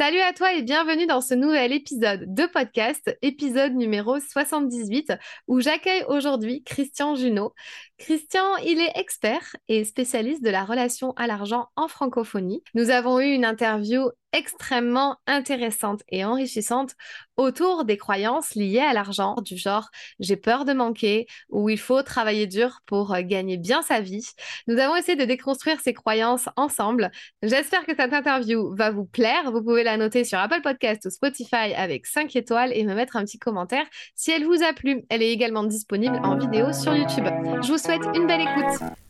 Salut à toi et bienvenue dans ce nouvel épisode de podcast, épisode numéro 78, où j'accueille aujourd'hui Christian Junot. Christian, il est expert et spécialiste de la relation à l'argent en francophonie. Nous avons eu une interview extrêmement intéressante et enrichissante autour des croyances liées à l'argent, du genre j'ai peur de manquer ou il faut travailler dur pour euh, gagner bien sa vie. Nous avons essayé de déconstruire ces croyances ensemble. J'espère que cette interview va vous plaire. Vous pouvez la noter sur Apple Podcast ou Spotify avec 5 étoiles et me mettre un petit commentaire si elle vous a plu. Elle est également disponible en vidéo sur YouTube. Je vous souhaite une belle écoute.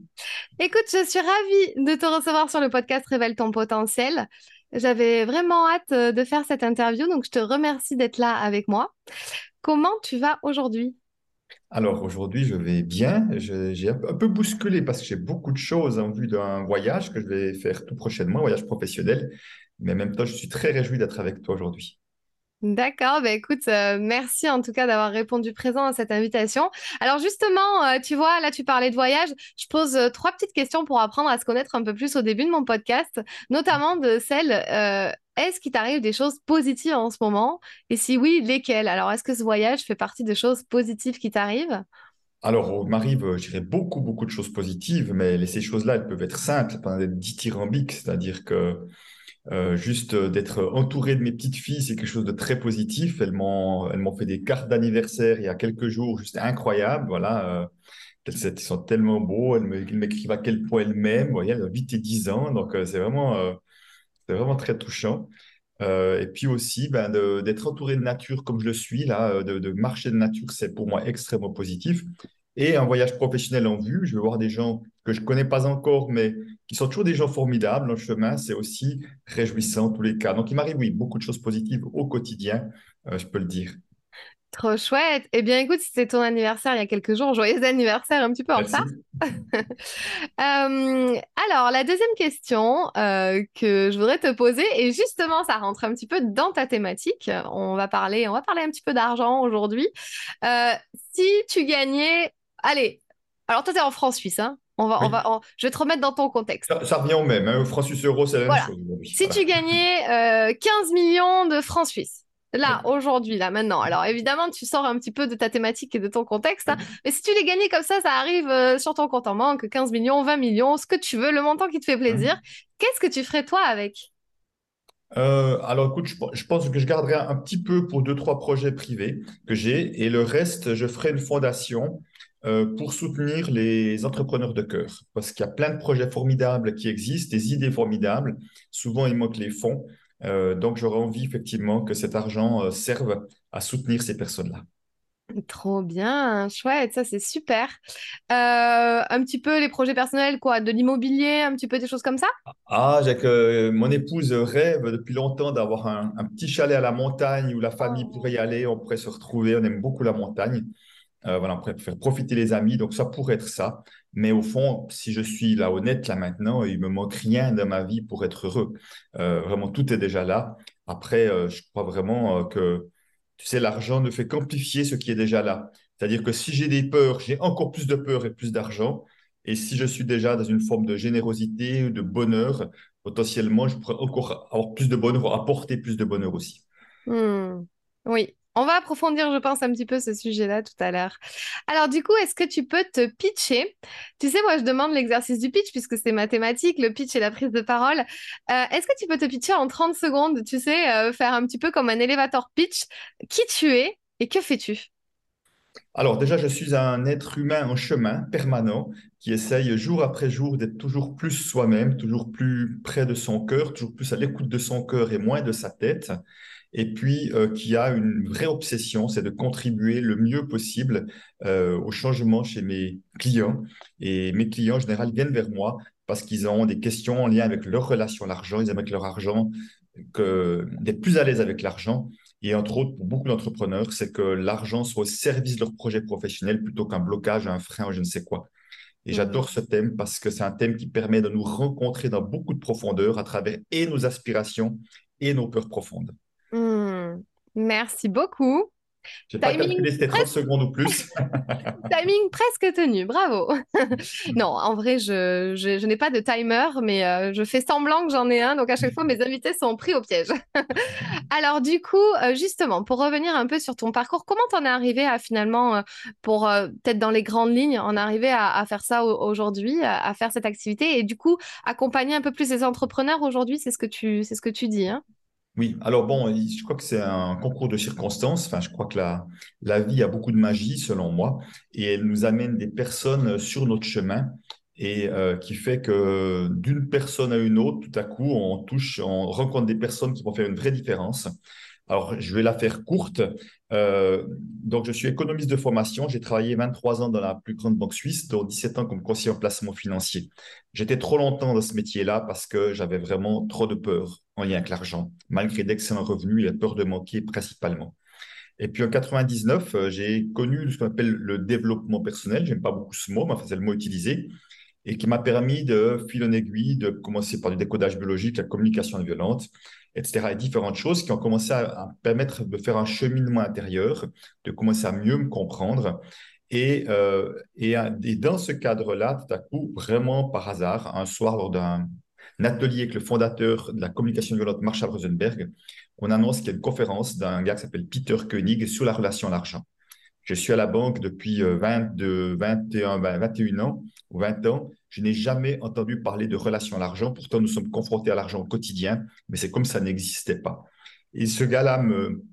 Écoute, je suis ravie de te recevoir sur le podcast Révèle ton potentiel. J'avais vraiment hâte euh, de faire cette interview, donc je te remercie d'être là avec moi. Comment tu vas aujourd'hui? Alors aujourd'hui, je vais bien. J'ai un peu bousculé parce que j'ai beaucoup de choses en vue d'un voyage que je vais faire tout prochainement, un voyage professionnel. Mais en même temps, je suis très réjoui d'être avec toi aujourd'hui. D'accord, bah écoute, euh, merci en tout cas d'avoir répondu présent à cette invitation. Alors justement, euh, tu vois, là tu parlais de voyage, je pose euh, trois petites questions pour apprendre à se connaître un peu plus au début de mon podcast, notamment de celle, est-ce qu'il t'arrive des choses positives en ce moment? Et si oui, lesquelles? Alors est-ce que ce voyage fait partie des choses positives qui t'arrivent? Alors, m'arrive, je dirais, beaucoup, beaucoup de choses positives, mais ces choses-là, elles peuvent être simples, pas être dithyrambiques, c'est-à-dire que euh, juste euh, d'être entouré de mes petites filles, c'est quelque chose de très positif. Elles m'ont, elles m'ont fait des cartes d'anniversaire il y a quelques jours, juste incroyable. Voilà, euh, elles, sont tellement beaux. Elles, m'écrivent à quel point elles m'aiment. Voyez, elles ont 8 et 10 ans, donc c'est vraiment, c'est vraiment très touchant. et puis aussi, ben, d'être entouré de nature comme je le suis là, de marcher de nature, c'est pour moi extrêmement positif et un voyage professionnel en vue. Je vais voir des gens que je ne connais pas encore, mais qui sont toujours des gens formidables le chemin. C'est aussi réjouissant en tous les cas. Donc, il m'arrive, oui, beaucoup de choses positives au quotidien, euh, je peux le dire. Trop chouette. Eh bien, écoute, c'était ton anniversaire il y a quelques jours. Joyeux anniversaire, un petit peu en retard. Euh, alors, la deuxième question euh, que je voudrais te poser, et justement, ça rentre un petit peu dans ta thématique. On va parler, on va parler un petit peu d'argent aujourd'hui. si tu gagnais Allez, alors toi, tu es en France suisse, hein. On va, on va, Je vais te remettre dans ton contexte. Ça, revient au même, hein. francs suisse euro, c'est la même chose. Si tu gagnais 15 euh, millions de francs suisses, là, aujourd'hui, là, maintenant, alors évidemment, tu sors un petit peu de ta thématique et de ton contexte, hein. mais si tu les gagnais comme ça, ça arrive euh, sur ton compte en banque, 15 millions, 20 millions, ce que tu veux, le montant qui te fait plaisir, qu'est-ce que tu ferais toi avec? Euh, alors écoute, je, pense que je garderai un, petit peu pour deux, trois projets privés que j'ai et le reste, je ferai une fondation pour soutenir les entrepreneurs de cœur. Parce qu'il y a plein de projets formidables qui existent, des idées formidables. Souvent, il manque les fonds. Euh, donc, j'aurais envie effectivement que cet argent euh, serve à soutenir ces personnes-là. Trop bien, chouette, ça c'est super. un petit peu les projets personnels, quoi, de l'immobilier, un petit peu des choses comme ça? Ah, j'ai que mon épouse rêve depuis longtemps d'avoir un, un, petit chalet à la montagne où la famille oh. pourrait y aller, on pourrait se retrouver, on aime beaucoup la montagne. Euh, voilà, faire profiter les amis. Donc, ça pourrait être ça. Mais au fond, si je suis là honnête, là maintenant, il me manque rien dans ma vie pour être heureux. Euh, vraiment, tout est déjà là. Après, euh, je crois vraiment que, tu sais, l'argent ne fait qu'amplifier ce qui est déjà là. C'est-à-dire que si j'ai des peurs, j'ai encore plus de peur et plus d'argent. Et si je suis déjà dans une forme de générosité, de bonheur, potentiellement, je pourrais encore avoir plus de bonheur, apporter plus de bonheur aussi. Hmm. Oui, on va approfondir, je pense, un petit peu ce sujet-là tout à l'heure. Alors, du coup, est-ce que tu peux te pitcher? Tu sais, moi, je demande l'exercice du pitch puisque c'est mathématique, le pitch et la prise de parole. Euh, est-ce que tu peux te pitcher en 30 secondes Tu sais, euh, faire un petit peu comme un élévateur pitch, qui tu es Et que fais-tu? Alors déjà, je suis un être humain en chemin permanent qui essaye jour après jour d'être toujours plus soi-même, toujours plus près de son cœur, toujours plus à l'écoute de son cœur et moins de sa tête. Et puis euh, qui a une vraie obsession, c'est de contribuer le mieux possible euh, au changement chez mes clients. Et mes clients, en général, viennent vers moi parce qu'ils ont des questions en lien avec leur relation à l'argent. Ils aiment avec leur argent, d'être plus à l'aise avec l'argent et entre autres, pour beaucoup d'entrepreneurs, c'est que l'argent soit au service de leur projet professionnel plutôt qu'un blocage, un frein ou je ne sais quoi. Et j'adore ce thème parce que c'est un thème qui permet de nous rencontrer dans beaucoup de profondeur à travers et nos aspirations et nos peurs profondes. Hmm. Merci beaucoup. Je n'ai pas calculé, c'était 30 secondes ou plus. timing presque tenu, bravo. non, en vrai, je, je, n'ai pas de timer, mais euh, je fais semblant que j'en ai un. Donc, à chaque fois, mes invités sont pris au piège. Alors, du coup, euh, justement, pour revenir un peu sur ton parcours, comment t'en es arrivé à finalement, euh, pour peut-être dans les grandes lignes, en arriver à, à faire ça aujourd'hui, à, à, faire cette activité? Et du coup, accompagner un peu plus les entrepreneurs aujourd'hui, c'est ce que tu, c'est ce que tu dis. Hein? Oui, alors bon, je crois que c'est un concours de circonstances. Enfin, je crois que la, vie a beaucoup de magie, selon moi, et elle nous amène des personnes sur notre chemin et euh, qui fait que d'une personne à une autre, tout à coup, on touche, on rencontre des personnes qui vont faire une vraie différence. Alors, je vais la faire courte. Euh, donc, je suis économiste de formation. J'ai travaillé 23 ans dans la plus grande banque suisse, dont 17 ans comme conseiller en placement financier. J'étais trop longtemps dans ce métier-là parce que j'avais vraiment trop de peur en lien avec l'argent, malgré d'excellents revenus et la peur de manquer principalement. Et puis en 99, euh, j'ai connu ce qu'on appelle le développement personnel. J'aime pas beaucoup ce mot, mais enfin, c'est le mot utilisé et qui m'a permis de fil en aiguille, de commencer par du décodage biologique, la communication violente, etc. Et différentes choses qui ont commencé à, permettre de faire un cheminement intérieur, de commencer à mieux me comprendre. Et, euh, et, dans ce cadre-là, tout à coup, vraiment par hasard, un soir lors d'un atelier avec le fondateur de la communication violente, Marshall Rosenberg, on annonce qu'il y a une conférence d'un gars qui s'appelle Peter Koenig sur la relation à l'argent. Je suis à la banque depuis 22, 21, 21 ans ou 20 ans. Je n'ai jamais entendu parler de relation à l'argent. Pourtant, nous sommes confrontés à l'argent au quotidien, mais c'est comme ça n'existait pas. Et ce gars-là me,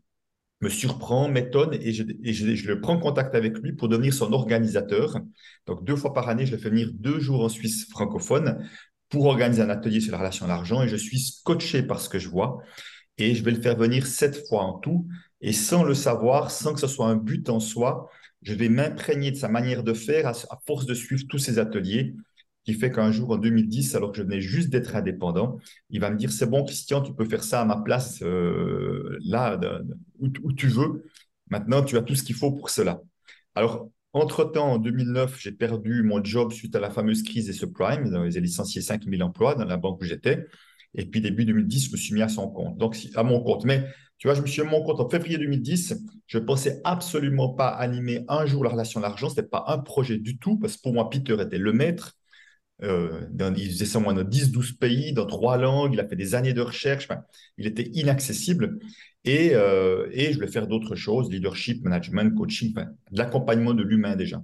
me surprend, m'étonne, et, je, je, le prends contact avec lui pour devenir son organisateur. Donc, deux fois par année, je le fais venir deux jours en Suisse francophone pour organiser un atelier sur la relation à l'argent, et je suis scotché par ce que je vois. Et je vais le faire venir sept fois en tout. Et sans le savoir, sans que ce soit un but en soi, je vais m'imprégner de sa manière de faire à, force de suivre tous ces ateliers, qui fait qu'un jour, en 2010, alors que je venais juste d'être indépendant, il va me dire, c'est bon, Christian, tu peux faire ça à ma place, euh, là, où, où, tu veux. Maintenant, tu as tout ce qu'il faut pour cela. Alors, entre-temps, en 2009, j'ai perdu mon job suite à la fameuse crise des subprimes. Ils ont licencié 5000 emplois dans la banque où j'étais. Et puis, début 2010, je me suis mis à son compte, donc à mon compte. Mais tu vois, je me suis mis à mon compte en février 2010. Je ne pensais absolument pas animer un jour la relation à l'argent. Ce n'était pas un projet du tout, parce que pour moi, Peter était le maître. Euh, il faisait ça moins dans 10-12 pays, dans trois langues. Il a fait des années de recherche. il était inaccessible. Et, euh, et je voulais faire d'autres choses, leadership, management, coaching, de l'accompagnement de l'humain déjà.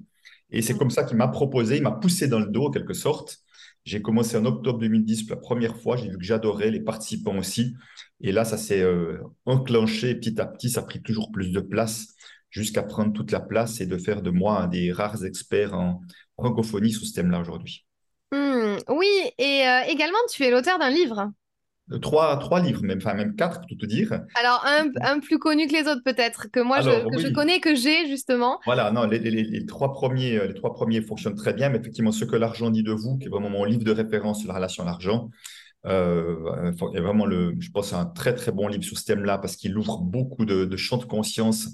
Et c'est comme ça qu'il m'a proposé, il m'a poussé dans le dos en quelque sorte. J'ai commencé en octobre 2010 pour la première fois. J'ai vu que j'adorais les participants aussi. Et là, ça s'est euh, enclenché petit à petit. Ça a pris toujours plus de place jusqu'à prendre toute la place et de faire de moi un des rares experts en francophonie sous ce thème-là aujourd'hui. Hmm, oui, et euh, également, tu es l'auteur d'un livre. Trois, trois livres, même, enfin même quatre pour tout te dire. Alors un, un plus connu que les autres peut-être, que moi je, que je connais, que j'ai justement. Voilà, non, les, les, les, trois premiers, euh, les trois premiers fonctionnent très bien, mais effectivement ce que l'argent dit de vous, qui est vraiment mon livre de référence sur la relation à l'argent, euh, est vraiment le, je pense, un très très bon livre sur ce thème-là parce qu'il ouvre beaucoup de, de champs de conscience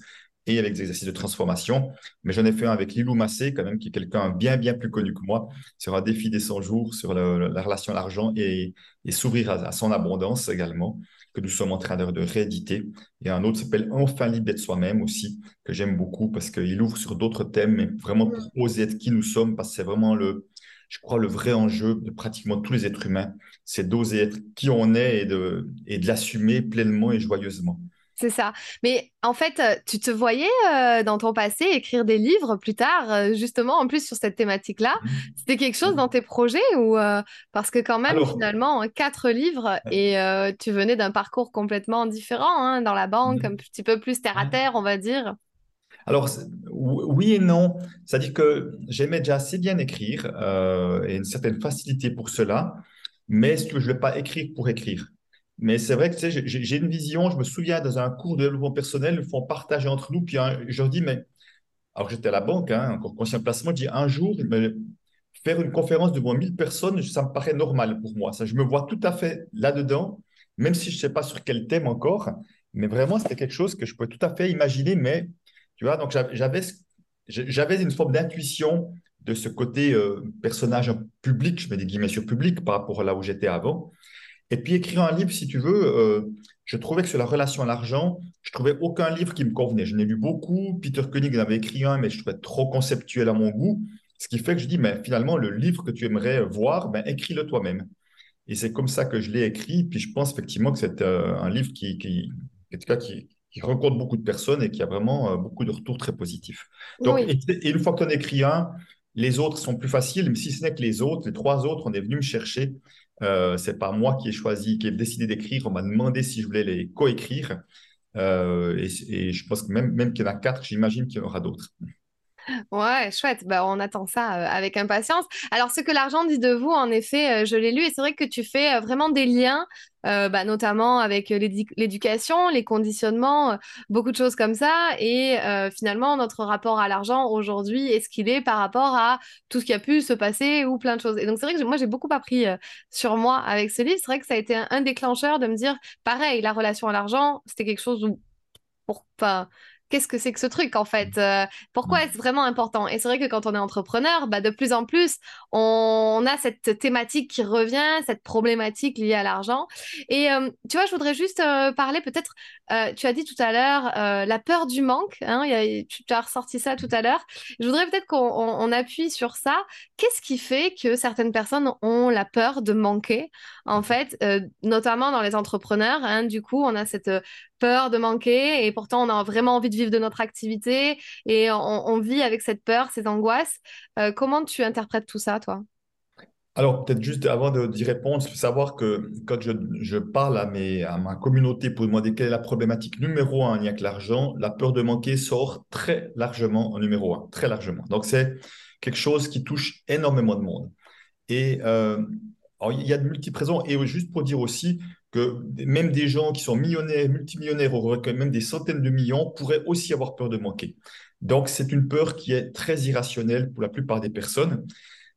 et avec des exercices de transformation. Mais j'en ai fait un avec Lilou Massé, quand même, qui est quelqu'un bien, bien plus connu que moi, sur un défi des 100 jours, sur la relation à l'argent et, s'ouvrir à, son abondance également, que nous sommes en train de, rééditer. Et un autre s'appelle Enfin libre d'être soi-même aussi, que j'aime beaucoup parce qu'il ouvre sur d'autres thèmes, mais vraiment pour mm. oser être qui nous sommes, parce que c'est vraiment le, je crois, le vrai enjeu de pratiquement tous les êtres humains, c'est d'oser être qui on est et de, et de l'assumer pleinement et joyeusement. C'est ça. Mais en fait, euh, tu te voyais euh, dans ton passé écrire des livres plus tard, euh, justement, en plus sur cette thématique-là? Mmh. C'était quelque chose dans tes projets ou parce que quand même, finalement, quatre livres et tu venais d'un parcours complètement différent hein, dans la banque, mmh. un petit peu plus terre à terre, on va dire. Alors, oui et non. C'est-à-dire que j'aimais déjà assez bien écrire et une certaine facilité pour cela, mais je ne vais pas écrire pour écrire. Mais c'est vrai que j'ai une vision, je me souviens dans un cours de développement personnel, ils font partager entre nous, puis je leur dis, mais alors j'étais à la banque, hein, encore conscient placement, je dis un jour, faire une conférence devant 1000 personnes, ça me paraît normal pour moi. Ça, je me vois tout à fait là-dedans, même si je ne sais pas sur quel thème encore, mais vraiment, c'était quelque chose que je pouvais tout à fait imaginer, mais tu vois, donc j'avais, j'avais une forme d'intuition de ce côté euh, personnage public, je mets des guillemets sur public par rapport à là où j'étais avant. Et puis écrire un livre, si tu veux, euh, je trouvais que sur la relation à l'argent, je trouvais aucun livre qui me convenait. Je n'ai lu beaucoup, Peter Koenig en avait écrit un, mais je trouvais trop conceptuel à mon goût. Ce qui fait que je dis, mais finalement, le livre que tu aimerais voir, ben, écris-le toi-même. Et c'est comme ça que je l'ai écrit. Puis je pense effectivement que c'est euh, un livre qui, qui, qui, qui rencontre beaucoup de personnes et qui a vraiment euh, beaucoup de retours très positifs. Donc, et, une fois qu'on écrit un, les autres sont plus faciles, mais si ce n'est que les autres, les trois autres, on est venu me chercher. Euh, c'est pas moi qui ai choisi, qui ai décidé d'écrire. On m'a demandé si je voulais les coécrire. Euh, et, je pense que même, même qu'il y en a quatre, j'imagine qu'il y en aura d'autres. Ouais, chouette. Bah, on attend ça euh, avec impatience. Alors, ce que l'argent dit de vous, en effet, euh, je l'ai lu et c'est vrai que tu fais euh, vraiment des liens, bah, notamment avec l'éducation, les conditionnements, beaucoup de choses comme ça. Et finalement, notre rapport à l'argent aujourd'hui est ce qu'il est par rapport à tout ce qui a pu se passer ou plein de choses. Et donc, c'est vrai que moi, j'ai beaucoup appris sur moi avec ce livre. C'est vrai que ça a été un, déclencheur de me dire, pareil, la relation à l'argent, c'était quelque chose où pour, pas qu'est-ce que c'est que ce truc en fait euh, Pourquoi mm. est-ce vraiment important? Et c'est vrai que quand on est entrepreneur, bah, de plus en plus, on a cette thématique qui revient, cette problématique liée à l'argent. Et euh, tu vois, je voudrais juste euh, parler peut-être, tu as dit tout à l'heure, la peur du manque, hein, tu, as ressorti ça tout à l'heure. Je voudrais peut-être qu'on appuie sur ça. Qu'est-ce qui fait que certaines personnes ont la peur de manquer En fait, notamment dans les entrepreneurs, hein, du coup, on a cette peur de manquer et pourtant on a vraiment envie de vivre de notre activité et on, vit avec cette peur, ces angoisses. Euh, comment tu interprètes tout ça, toi? Alors, peut-être juste avant d'y répondre, il faut savoir que quand je, parle à, mes, à ma communauté pour demander quelle est la problématique numéro un en lien avec l'argent, la peur de manquer sort très largement en numéro un, très largement. Donc, c'est quelque chose qui touche énormément de monde. Et euh, il y a de multiples raisons. Et juste pour dire aussi, que même des gens qui sont millionnaires, multimillionnaires, ou même des centaines de millions, pourraient aussi avoir peur de manquer. Donc, c'est une peur qui est très irrationnelle pour la plupart des personnes.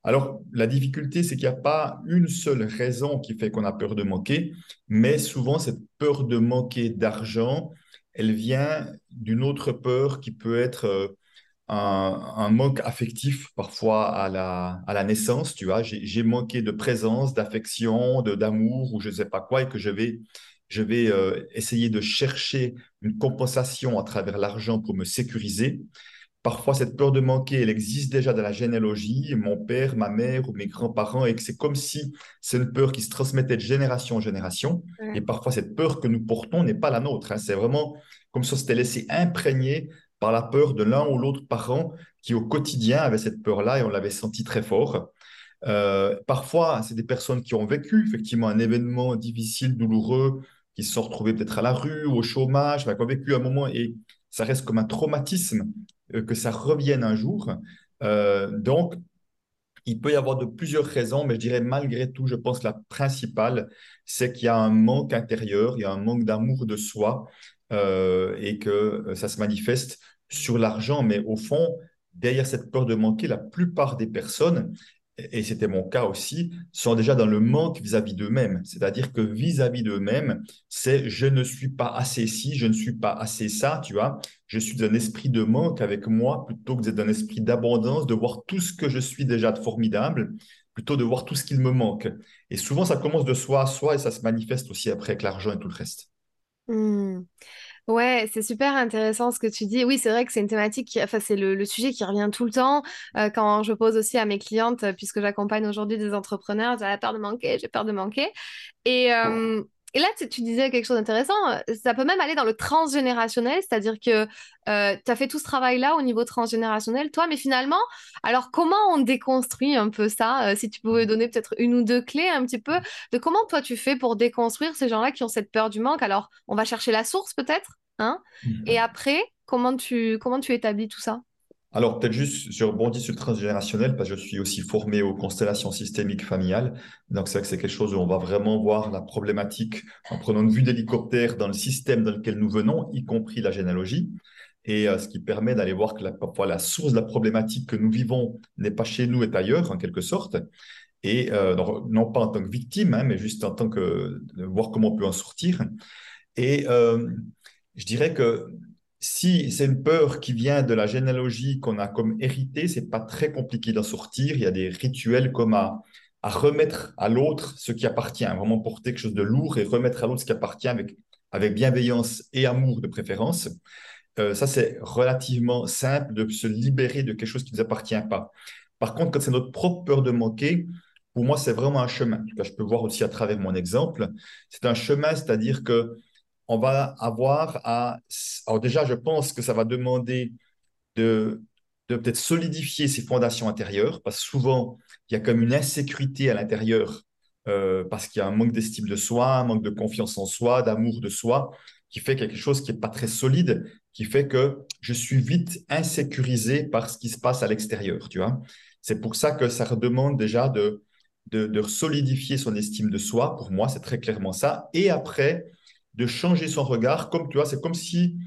Alors, la difficulté, c'est qu'il n'y a pas une seule raison qui fait qu'on a peur de manquer, mais souvent, cette peur de manquer d'argent, elle vient d'une autre peur qui peut être un, manque affectif parfois à la, à la naissance, tu vois. J'ai manqué de présence, d'affection, d'amour ou je ne sais pas quoi et que je vais, je vais euh, essayer de chercher une compensation à travers l'argent pour me sécuriser. Parfois, cette peur de manquer, elle existe déjà dans la généalogie, mon père, ma mère ou mes grands-parents, et que c'est comme si c'est une peur qui se transmettait de génération en génération. Et parfois, cette peur que nous portons n'est pas la nôtre. Hein. C'est vraiment comme si on s'était laissé imprégner par la peur de l'un ou l'autre parent qui au quotidien avait cette peur-là et on l'avait senti très fort. Euh, parfois, c'est des personnes qui ont vécu effectivement un événement difficile, douloureux, qui se sont retrouvées peut-être à la rue ou au chômage, qui ont vécu un moment et ça reste comme un traumatisme euh, que ça revienne un jour. Euh, donc, il peut y avoir de plusieurs raisons, mais je dirais malgré tout, je pense que la principale, c'est qu'il y a un manque intérieur, il y a un manque d'amour de soi et que ça se manifeste sur l'argent, mais au fond, derrière cette peur de manquer, la plupart des personnes, et c'était mon cas aussi, sont déjà dans le manque vis-à-vis d'eux-mêmes. C'est-à-dire que vis-à-vis d'eux-mêmes, c'est je ne suis pas assez ci, je ne suis pas assez ça, tu vois. Je suis d'un esprit de manque avec moi plutôt que d'être d'un esprit d'abondance, de voir tout ce que je suis déjà de formidable, plutôt de voir tout ce qu'il me manque. Et souvent, ça commence de soi à soi et ça se manifeste aussi après avec l'argent et tout le reste. Mmh. Ouais, c'est super intéressant ce que tu dis. Oui, c'est vrai que c'est une thématique, qui, enfin, c'est le, sujet qui revient tout le temps euh, quand je pose aussi à mes clientes, puisque j'accompagne aujourd'hui des entrepreneurs, j'ai peur de manquer, j'ai peur de manquer. Et, euh, et là, tu, disais quelque chose d'intéressant, ça peut même aller dans le transgénérationnel, c'est-à-dire que tu as fait tout ce travail-là au niveau transgénérationnel, toi, mais finalement, alors comment on déconstruit un peu ça Si tu pouvais donner peut-être une ou deux clés un petit peu de comment toi tu fais pour déconstruire ces gens-là qui ont cette peur du manque? Alors, on va chercher la source peut-être Hein? Mmh. Et après, Comment tu, comment tu établis tout ça? Alors, peut-être juste, je rebondis sur le transgénérationnel parce que je suis aussi formé aux constellations systémiques familiales. Donc, c'est vrai que c'est quelque chose où on va vraiment voir la problématique en prenant une vue d'hélicoptère dans le système dans lequel nous venons, y compris la généalogie. Et euh, ce qui permet d'aller voir que la, parfois la source de la problématique que nous vivons n'est pas chez nous, est ailleurs, en quelque sorte. Et euh, non pas en tant que victime, hein, mais juste en tant que voir comment on peut en sortir. Et euh, je dirais que si c'est une peur qui vient de la généalogie qu'on a comme hérité, c'est pas très compliqué d'en sortir. Il y a des rituels comme à, remettre à l'autre ce qui appartient, vraiment porter quelque chose de lourd et remettre à l'autre ce qui appartient avec, avec bienveillance et amour de préférence. Euh, ça, c'est relativement simple de se libérer de quelque chose qui ne nous appartient pas. Par contre, quand c'est notre propre peur de manquer, pour moi, c'est vraiment un chemin. En tout cas, je peux voir aussi à travers mon exemple. C'est un chemin, c'est-à-dire que on va avoir à... Alors déjà, je pense que ça va demander de, de peut-être solidifier ses fondations intérieures, parce que souvent, il y a comme une insécurité à l'intérieur, euh, parce qu'il y a un manque d'estime de soi, un manque de confiance en soi, d'amour de soi, qui fait quelque chose qui n'est pas très solide, qui fait que je suis vite insécurisé par ce qui se passe à l'extérieur, tu vois. C'est pour ça que ça demande déjà de, de, de solidifier son estime de soi. Pour moi, c'est très clairement ça. Et après, de changer son regard. Comme tu vois, c'est comme si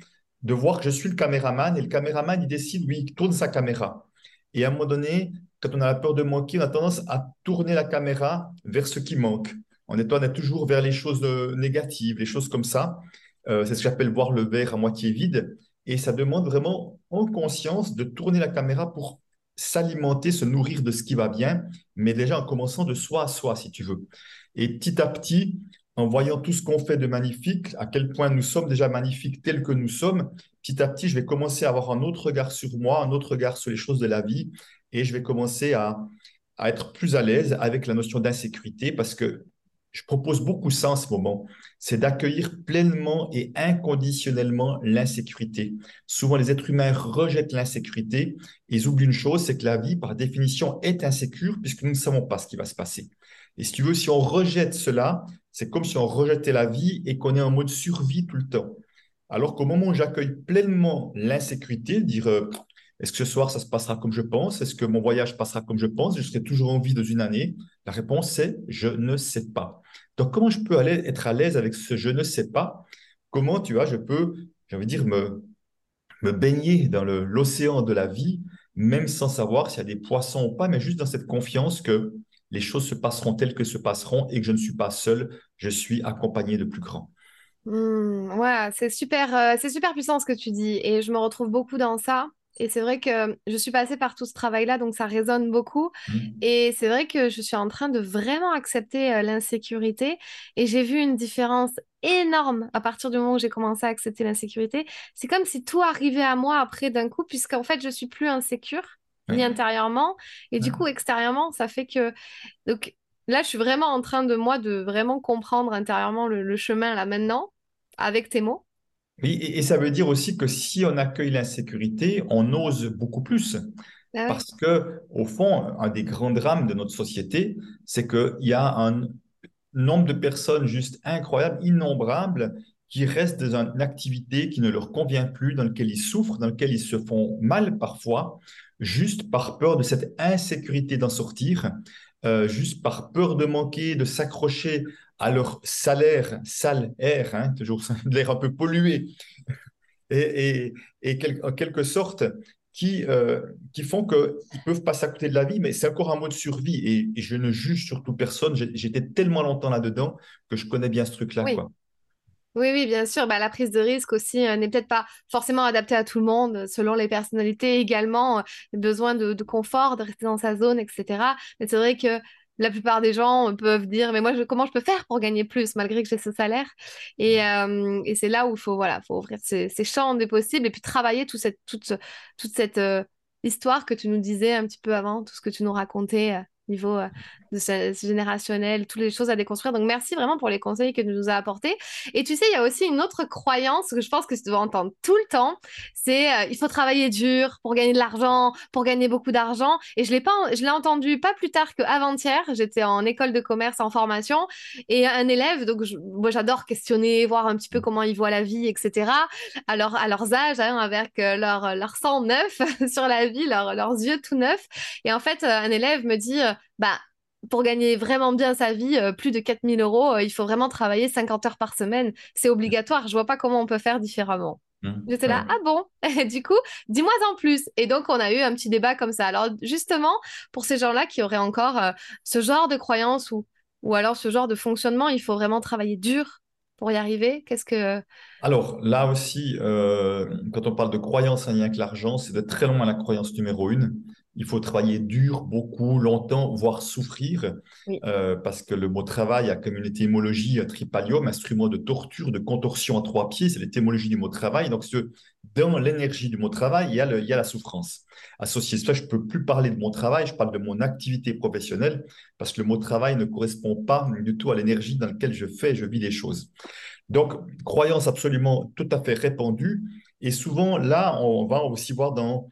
de voir que je suis le caméraman et le caméraman, il décide, lui, il tourne sa caméra. Et à un moment donné, quand on a la peur de manquer, on a tendance à tourner la caméra vers ce qui manque. On est, on est toujours vers les choses euh, négatives, les choses comme ça. Euh, c'est ce que j'appelle voir le verre à moitié vide. Et ça demande vraiment en conscience de tourner la caméra pour s'alimenter, se nourrir de ce qui va bien, mais déjà en commençant de soi à soi, si tu veux. Et petit à petit, en voyant tout ce qu'on fait de magnifique, à quel point nous sommes déjà magnifiques tels que nous sommes, petit à petit, je vais commencer à avoir un autre regard sur moi, un autre regard sur les choses de la vie, et je vais commencer à, être plus à l'aise avec la notion d'insécurité, parce que je propose beaucoup ça en ce moment, c'est d'accueillir pleinement et inconditionnellement l'insécurité. Souvent, les êtres humains rejettent l'insécurité, ils oublient une chose, c'est que la vie, par définition, est insécure, puisque nous ne savons pas ce qui va se passer. Et si tu veux, si on rejette cela, c'est comme si on rejetait la vie et qu'on est en mode survie tout le temps. Alors qu'au moment où j'accueille pleinement l'insécurité, dire euh, est-ce que ce soir ça se passera comme je pense? Est-ce que mon voyage passera comme je pense? Je serai toujours en vie dans une année? La réponse c'est je ne sais pas. Donc comment je peux aller être à l'aise avec ce je ne sais pas? Comment tu vois, je peux, j'ai envie de dire, me, me baigner dans l'océan de la vie, même sans savoir s'il y a des poissons ou pas, mais juste dans cette confiance que les choses se passeront telles que se passeront et que je ne suis pas seul, je suis accompagné de plus grands. Mmh, ouais, c'est super, euh, c'est super puissant ce que tu dis et je me retrouve beaucoup dans ça. Et c'est vrai que je suis passée par tout ce travail-là, donc ça résonne beaucoup. Mmh. Et c'est vrai que je suis en train de vraiment accepter euh, l'insécurité. Et j'ai vu une différence énorme à partir du moment où j'ai commencé à accepter l'insécurité. C'est comme si tout arrivait à moi après d'un coup, puisqu'en fait, je suis plus insécure ni intérieurement. Et du coup, extérieurement, ça fait que. Donc là, je suis vraiment en train de moi de vraiment comprendre intérieurement le, chemin là maintenant, avec tes mots. Oui, et, ça veut dire aussi que si on accueille l'insécurité, on ose beaucoup plus. Ah Parce que, au fond, un des grands drames de notre société, c'est qu'il y a un nombre de personnes juste incroyables, innombrables, qui restent dans une activité qui ne leur convient plus, dans laquelle ils souffrent, dans laquelle ils se font mal parfois, juste par peur de cette insécurité d'en sortir, euh, juste par peur de manquer, de s'accrocher à leur salaire, salaire, hein, toujours l'air un peu pollué, et, en quelque sorte, qui, euh, qui font qu'ils ne peuvent pas s'accoter de la vie, mais c'est encore un mode survie. Et, et, je ne juge surtout personne. J'étais tellement longtemps là-dedans que je connais bien ce truc-là. Quoi. Oui, oui, bien sûr. Bah, la prise de risque aussi euh, n'est peut-être pas forcément adaptée à tout le monde, euh, selon les personnalités également, euh, besoin de, confort, de rester dans sa zone, etc. Mais c'est vrai que la plupart des gens peuvent dire, mais moi, comment je peux faire pour gagner plus malgré que j'ai ce salaire? Et, mmh. c'est là où il faut, voilà, faut ouvrir ces, champs des possibles et puis travailler cette, toute, toute cette histoire que tu nous disais un petit peu avant, tout ce que tu nous racontais niveau de générationnel, toutes les choses à déconstruire. Donc, merci vraiment pour les conseils que tu nous as apportés. Et tu sais, il y a aussi une autre croyance que je pense que tu dois entendre tout le temps, c'est il faut travailler dur pour gagner de l'argent, pour gagner beaucoup d'argent. Et je l'ai pas, entendu pas plus tard qu'avant-hier. J'étais en école de commerce en formation et un élève, donc moi j'adore questionner, voir un petit peu comment ils voient la vie, etc. Alors à leurs âges, hein, avec leur leur sang neuf sur la vie, leurs yeux tout neufs. Et en fait, un élève me dit, bah pour gagner vraiment bien sa vie, euh, plus de 4000 euros, euh, il faut vraiment travailler 50 heures par semaine. C'est obligatoire. Je vois pas comment on peut faire différemment. Mmh. J'étais là, ah bon? Du coup, dis-moi en plus. Et donc, on a eu un petit débat comme ça. Alors, justement, pour ces gens-là qui auraient encore euh, ce genre de croyance ou, ou alors ce genre de fonctionnement, il faut vraiment travailler dur pour y arriver Qu'est-ce que... Alors, là aussi, quand on parle de croyance en lien avec l'argent, c'est de très loin la croyance numéro une il faut travailler dur, beaucoup, longtemps, voire souffrir, euh, parce que le mot travail a comme une étymologie tripalium, instrument de torture, de contorsion à trois pieds, c'est l'étymologie du mot travail. Donc, dans l'énergie du mot travail, il y, a il y a la souffrance. Associé à ça, je ne peux plus parler de mon travail, je parle de mon activité professionnelle, parce que le mot travail ne correspond pas du tout à l'énergie dans laquelle je fais, je vis les choses. Donc, croyance absolument tout à fait répandue. Et souvent, là, on va aussi voir dans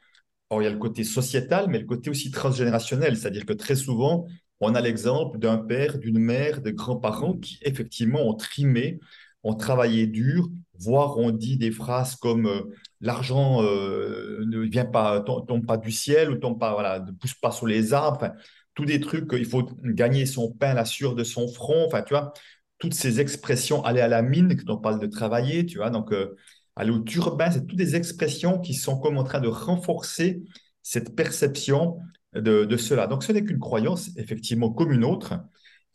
il y a le côté sociétal, mais le côté aussi transgénérationnel, c'est-à-dire que très souvent, on a l'exemple d'un père, d'une mère, de grands-parents qui, effectivement, ont trimé, ont travaillé dur, voire ont dit des phrases comme euh, l'argent euh, ne vient pas, tombe, pas du ciel ou tombe pas, voilà, ne pousse pas sur les arbres. Enfin, tous des trucs, il faut gagner son pain, la sueur de son front. Enfin, tu vois, toutes ces expressions, aller à la mine, quand on parle de travailler, tu vois. Donc, euh, aller au turbin, c'est toutes des expressions qui sont comme en train de renforcer cette perception de, cela. Donc ce n'est qu'une croyance, effectivement, comme une autre.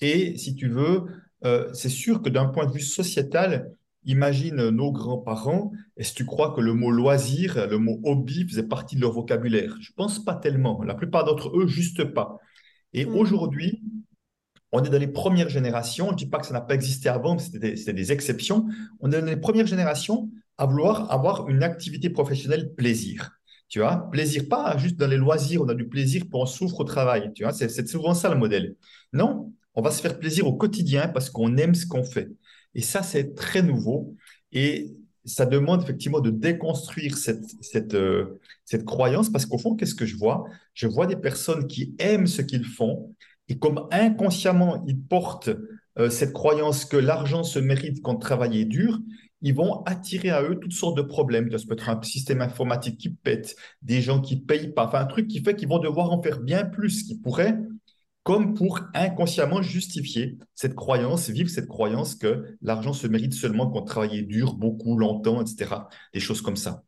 Et si tu veux, euh, c'est sûr que d'un point de vue sociétal, imagine nos grands-parents, est-ce que tu crois que le mot loisir, le mot hobby faisait partie de leur vocabulaire Je pense pas tellement. La plupart d'entre eux, juste pas. Et mmh. aujourd'hui, on est dans les premières générations, je ne dis pas que ça n'a pas existé avant, c'était des, des, exceptions, on est dans les premières générations à vouloir avoir une activité professionnelle plaisir. Tu vois, plaisir, pas juste dans les loisirs, on a du plaisir pour on souffre au travail. Tu vois, c'est souvent ça le modèle. Non, on va se faire plaisir au quotidien parce qu'on aime ce qu'on fait. Et ça, c'est très nouveau. Et ça demande effectivement de déconstruire cette, cette, euh, cette croyance parce qu'au fond, qu'est-ce que je vois? Je vois des personnes qui aiment ce qu'ils font et comme inconsciemment, ils portent euh, cette croyance que l'argent se mérite quand travailler dur, ils vont attirer à eux toutes sortes de problèmes. Ça peut être un système informatique qui pète, des gens qui payent pas, enfin un truc qui fait qu'ils vont devoir en faire bien plus qu'ils pourraient, comme pour inconsciemment justifier cette croyance, vivre cette croyance que l'argent se mérite seulement quand travailler dur, beaucoup, longtemps, etc. Des choses comme ça.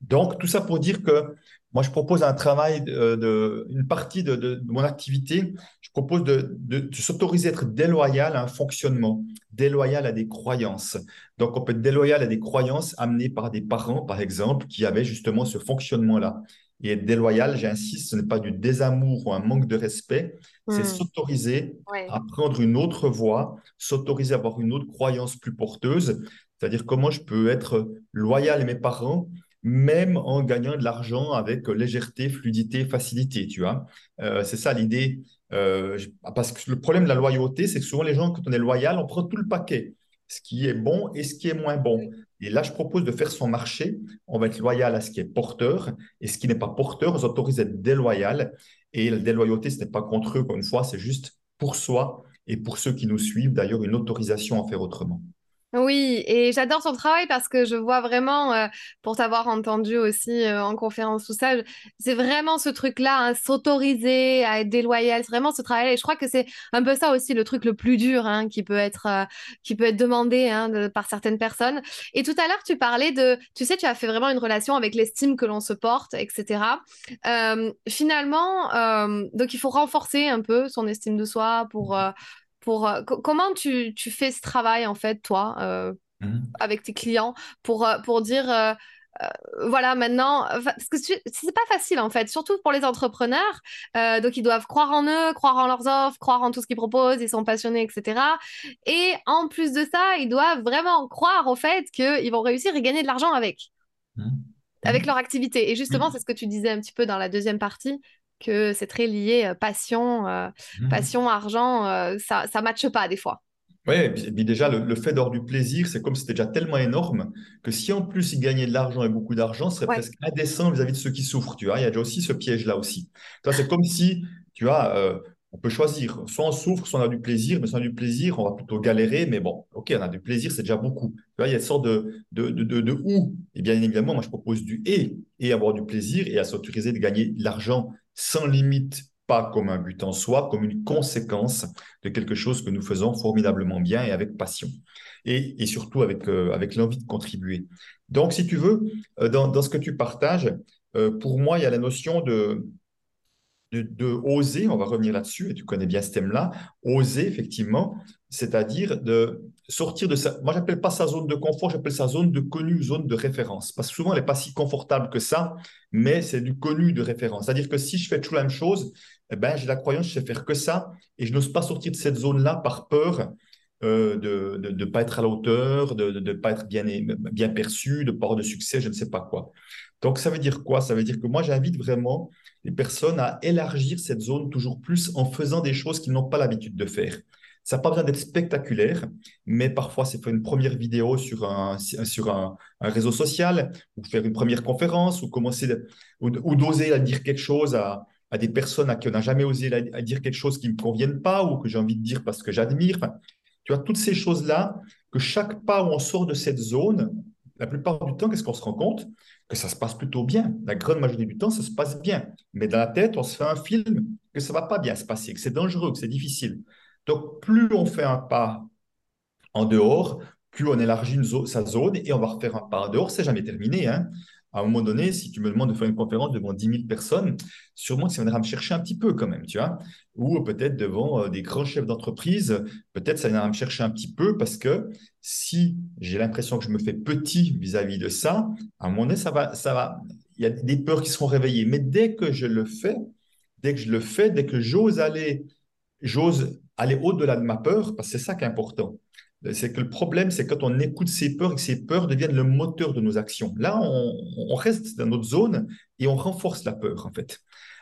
Donc, tout ça pour dire que moi, je propose un travail, de, une partie de, mon activité, je propose de, s'autoriser à être déloyal à un fonctionnement, déloyal à des croyances. Donc, on peut être déloyal à des croyances amenées par des parents, par exemple, qui avaient justement ce fonctionnement-là. Et être déloyal, j'insiste, ce n'est pas du désamour ou un manque de respect, c'est hmm. s'autoriser à prendre une autre voie, s'autoriser à avoir une autre croyance plus porteuse. C'est-à-dire comment je peux être loyal à mes parents même en gagnant de l'argent avec légèreté, fluidité, facilité, tu vois. Euh, c'est ça l'idée. Euh, parce que le problème de la loyauté, c'est que souvent les gens, quand on est loyal, on prend tout le paquet, ce qui est bon et ce qui est moins bon. Et là, je propose de faire son marché. On va être loyal à ce qui est porteur et ce qui n'est pas porteur, on s'autorise à être déloyal. Et la déloyauté, ce n'est pas contre eux, encore une fois, c'est juste pour soi et pour ceux qui nous suivent, d'ailleurs, une autorisation à faire autrement. Oui, et j'adore ton travail parce que je vois vraiment, euh, pour t'avoir entendu aussi euh, en conférence, tout ça, c'est vraiment ce truc-là, hein, s'autoriser à être déloyal, c'est vraiment ce travail. Et je crois que c'est un peu ça aussi le truc le plus dur hein, qui peut être euh, qui peut être demandé hein, par certaines personnes. Et tout à l'heure, tu parlais de, tu sais, tu as fait vraiment une relation avec l'estime que l'on se porte, etc. finalement, donc il faut renforcer un peu son estime de soi pour pour euh, comment tu, tu, fais ce travail en fait toi euh, mmh. avec tes clients pour euh, pour dire voilà maintenant parce que c'est pas facile en fait surtout pour les entrepreneurs donc ils doivent croire en eux croire en leurs offres croire en tout ce qu'ils proposent ils sont passionnés etc et en plus de ça ils doivent vraiment croire au fait qu'ils vont réussir et gagner de l'argent avec mmh. avec leur activité et justement c'est ce que tu disais un petit peu dans la deuxième partie que c'est très lié passion, Mhm. passion, argent, ça ça matche pas des fois. Oui, et puis déjà, le, le fait d'avoir du plaisir, c'est comme si c'était déjà tellement énorme que si en plus ils gagnaient de l'argent et beaucoup d'argent, ce serait Ouais. presque indécent vis-à-vis de ceux qui souffrent. Tu vois, il y a déjà aussi ce piège-là aussi. C'est comme si, tu vois, euh, on peut choisir. Soit on souffre, soit on a du plaisir, mais si on a du plaisir, on va plutôt galérer. Mais bon, ok, on a du plaisir, c'est déjà beaucoup. Tu vois, il y a une sorte de, de, de, de, de ou. Et bien évidemment, moi, je propose du et, et avoir du plaisir et à s'autoriser de gagner de l'argent sans limite, pas comme un but en soi, comme une conséquence de quelque chose que nous faisons formidablement bien et avec passion. Et, et surtout avec, euh, avec l'envie de contribuer. Donc, si tu veux, euh, dans, dans ce que tu partages, euh, pour moi, il y a la notion de, de, de oser, on va revenir là-dessus, et tu connais bien ce thème-là, oser, effectivement, c'est-à-dire de sortir de sa... Moi, j'appelle pas sa zone de confort, j'appelle sa zone de connu, zone de référence. Parce que souvent, elle n'est pas si confortable que ça, mais c'est du connu de référence. C'est-à-dire que si je fais toujours la même chose, eh ben, j'ai la croyance que je sais faire que ça, et je n'ose pas sortir de cette zone-là par peur euh, de ne pas être à la hauteur, de ne pas être bien, bien perçu, de pas de succès, je ne sais pas quoi. Donc, ça veut dire quoi? Ça veut dire que moi, j'invite vraiment les personnes à élargir cette zone toujours plus en faisant des choses qu'ils n'ont pas l'habitude de faire. Ça n'a pas besoin d'être spectaculaire, mais parfois c'est faire une première vidéo sur un, sur un, réseau social, ou faire une première conférence, ou commencer ou, ou d'oser dire quelque chose à, des personnes à qui on n'a jamais osé à dire quelque chose qui ne me convienne pas, ou que j'ai envie de dire parce que j'admire. Tu vois, toutes ces choses-là, que chaque pas où on sort de cette zone, la plupart du temps, qu'est-ce qu'on se rend compte? Que ça se passe plutôt bien. La grande majorité du temps, ça se passe bien. Mais dans la tête, on se fait un film que ça ne va pas bien se passer, que c'est dangereux, que c'est difficile. Donc, plus on fait un pas en dehors, plus on élargit sa zone et on va refaire un pas en dehors. C'est jamais terminé. Hein. À un moment donné, si tu me demandes de faire une conférence devant 10 000 personnes, sûrement que ça viendra me chercher un petit peu quand même, tu vois. Ou peut-être devant euh, des grands chefs d'entreprise, peut-être ça viendra me chercher un petit peu parce que si j'ai l'impression que je me fais petit vis-à-vis -vis de ça, à un moment donné, ça va, ça va. Il y a des peurs qui seront réveillées. Mais dès que je le fais, dès que je le fais, dès que j'ose aller, j'ose aller au-delà de ma peur, parce que c'est ça qui est important. C'est que le problème, c'est quand on écoute ces peurs et que ces peurs deviennent le moteur de nos actions. Là, on, on, reste dans notre zone et on renforce la peur, en fait.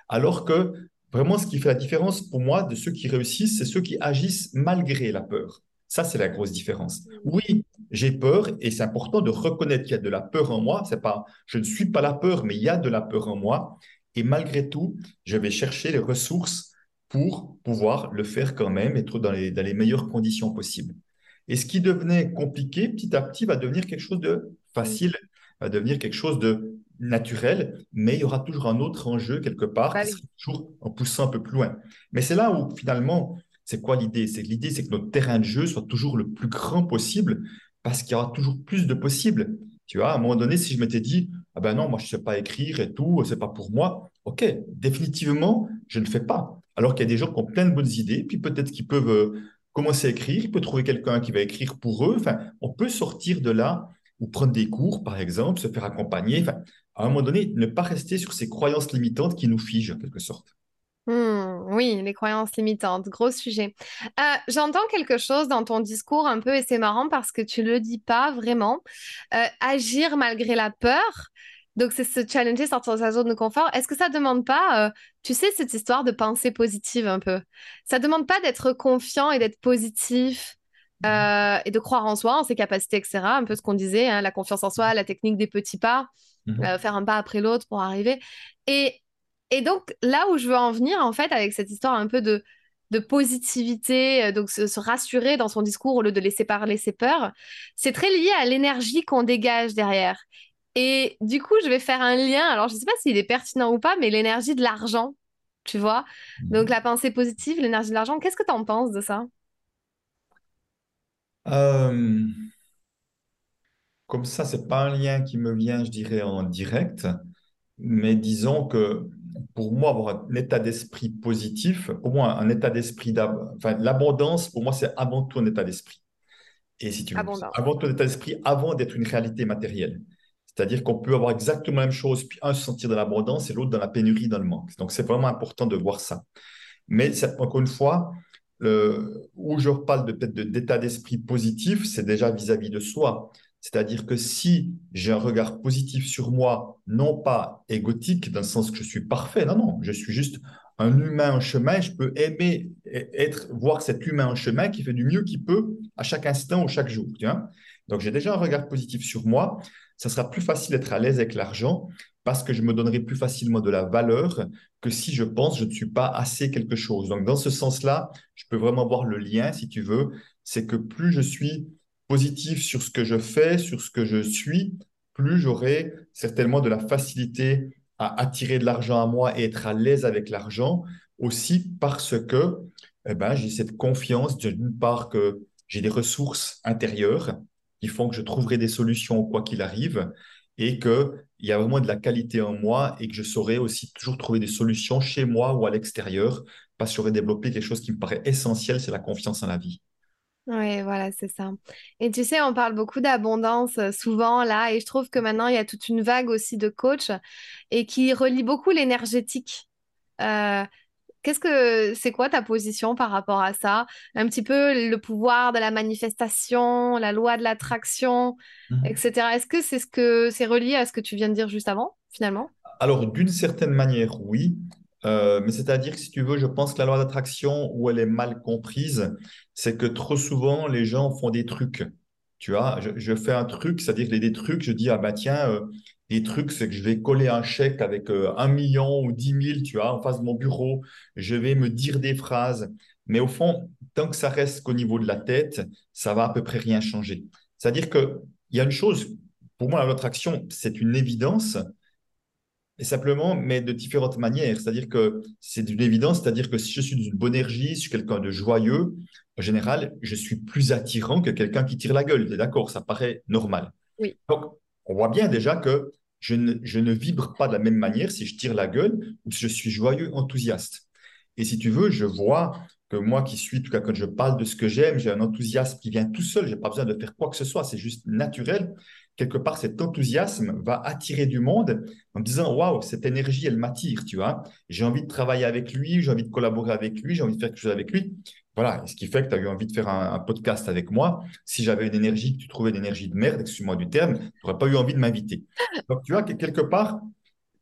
Alors que vraiment, ce qui fait la différence pour moi de ceux qui réussissent, c'est ceux qui agissent malgré la peur. Ça, c'est la grosse différence. Oui, j'ai peur et c'est important de reconnaître qu'il y a de la peur en moi. C'est pas, je ne suis pas la peur, mais il y a de la peur en moi. Et malgré tout, je vais chercher les ressources pour pouvoir le faire quand même, être dans les, dans les meilleures conditions possibles. Et ce qui devenait compliqué, petit à petit, va devenir quelque chose de facile, va devenir quelque chose de naturel, mais il y aura toujours un autre enjeu quelque part, Bah qui sera toujours en poussant un peu plus loin. Mais c'est là où finalement, c'est quoi l'idée? C'est l'idée, c'est que notre terrain de jeu soit toujours le plus grand possible, parce qu'il y aura toujours plus de possibles. Tu vois, à un moment donné, si je m'étais dit, ah ben non, moi je ne sais pas écrire et tout, c'est pas pour moi, ok, définitivement, je ne fais pas. Alors qu'il y a des gens qui ont plein de bonnes idées, puis peut-être qu'ils peuvent euh, commencer à écrire, ils peuvent trouver quelqu'un qui va écrire pour eux. Enfin, on peut sortir de là ou prendre des cours, par exemple, se faire accompagner. Enfin, à un moment donné, ne pas rester sur ces croyances limitantes qui nous figent en quelque sorte. Hmm, oui, les croyances limitantes, gros sujet. Euh, j'entends quelque chose dans ton discours un peu, et c'est marrant parce que tu le dis pas vraiment. Euh, agir malgré la peur. Donc, c'est se challenger, sortir de sa zone de confort. Est-ce que ça demande pas, euh, tu sais, cette histoire de pensée positive un peu? Ça demande pas d'être confiant et d'être positif euh, et de croire en soi, en ses capacités, etc. Un peu ce qu'on disait, hein, la confiance en soi, la technique des petits pas, Mhm. euh, faire un pas après l'autre pour arriver. Et, et donc, là où je veux en venir, en fait, avec cette histoire un peu de, de positivité, donc se, se rassurer dans son discours au lieu de laisser parler ses peurs, c'est très lié à l'énergie qu'on dégage derrière. Et du coup, je vais faire un lien, alors je ne sais pas s'il est pertinent ou pas, mais l'énergie de l'argent, tu vois. Donc la pensée positive, l'énergie de l'argent, qu'est-ce que tu en penses de ça? Euh, comme ça, c'est pas un lien qui me vient, je dirais, en direct, mais disons que pour moi, avoir un état d'esprit positif, pour moi, un état d'esprit enfin, l'abondance, pour moi, c'est avant tout un état d'esprit. Et si tu veux, avant tout un état d'esprit, avant d'être une réalité matérielle. C'est-à-dire qu'on peut avoir exactement la même chose, puis un se sentir dans l'abondance et l'autre dans la pénurie, dans le manque. Donc, c'est vraiment important de voir ça. Mais encore une fois, où je reparle de peut-être d'état d'esprit positif, c'est déjà vis-à-vis de soi. C'est-à-dire que si j'ai un regard positif sur moi, non pas égotique dans le sens que je suis parfait, non, non, je suis juste un humain en chemin, je peux aimer être, voir cet humain en chemin qui fait du mieux qu'il peut à chaque instant ou chaque jour. Tu Donc j'ai déjà un regard positif sur moi, ça sera plus facile d'être à l'aise avec l'argent parce que je me donnerai plus facilement de la valeur que si je pense je ne suis pas assez quelque chose. Donc dans ce sens-là, je peux vraiment voir le lien, si tu veux, c'est que plus je suis positif sur ce que je fais, sur ce que je suis, plus j'aurai certainement de la facilité à attirer de l'argent à moi et être à l'aise avec l'argent, aussi parce que eh ben, j'ai cette confiance d'une part que j'ai des ressources intérieures qui font que je trouverai des solutions quoi qu'il arrive et qu'il y a vraiment de la qualité en moi et que je saurai aussi toujours trouver des solutions chez moi ou à l'extérieur parce que j'aurais développé quelque chose qui me paraît essentiel, c'est la confiance en la vie. Oui, voilà, c'est ça. Et tu sais, on parle beaucoup d'abondance euh, souvent là, et je trouve que maintenant, il y a toute une vague aussi de coachs et qui relie beaucoup l'énergétique. Euh, qu'est-ce que c'est quoi ta position par rapport à ça? Un petit peu le pouvoir de la manifestation, la loi de l'attraction, Mhm. etc. Est-ce que c'est ce que c'est relié à ce que tu viens de dire juste avant, finalement? Alors, d'une certaine manière, oui. Euh, mais c'est-à-dire que si tu veux, je pense que la loi d'attraction, où elle est mal comprise, c'est que trop souvent, les gens font des trucs. Tu vois, je, je fais un truc, c'est-à-dire que les- des trucs, je dis, ah bah tiens, euh, des trucs, c'est que je vais coller un chèque avec euh, un million ou dix mille, tu vois, en face de mon bureau. Je vais me dire des phrases. Mais au fond, tant que ça reste qu'au niveau de la tête, ça va à peu près rien changer. C'est-à-dire que il y a une chose, pour moi, la loi d'attraction, c'est une évidence. Et simplement, mais de différentes manières. C'est-à-dire que c'est d'une évidence, c'est-à-dire que si je suis d'une bonne énergie, si je suis quelqu'un de joyeux, en général, je suis plus attirant que quelqu'un qui tire la gueule. D'accord, ça paraît normal. Oui. Donc, on voit bien déjà que je ne, vibre pas de la même manière si je tire la gueule ou si je suis joyeux, enthousiaste. Et si tu veux, je vois que moi qui suis, en tout cas quand je parle de ce que j'aime, j'ai un enthousiasme qui vient tout seul, je n'ai pas besoin de faire quoi que ce soit, c'est juste naturel. Quelque part, cet enthousiasme va attirer du monde en me disant, waouh, cette énergie, elle m'attire, tu vois. J'ai envie de travailler avec lui, j'ai envie de collaborer avec lui, j'ai envie de faire quelque chose avec lui. Voilà, ce qui fait que tu as eu envie de faire un, podcast avec moi. Si j'avais une énergie que tu trouvais une énergie de merde, excuse-moi du terme, tu n'aurais pas eu envie de m'inviter. Donc, tu vois, que quelque part,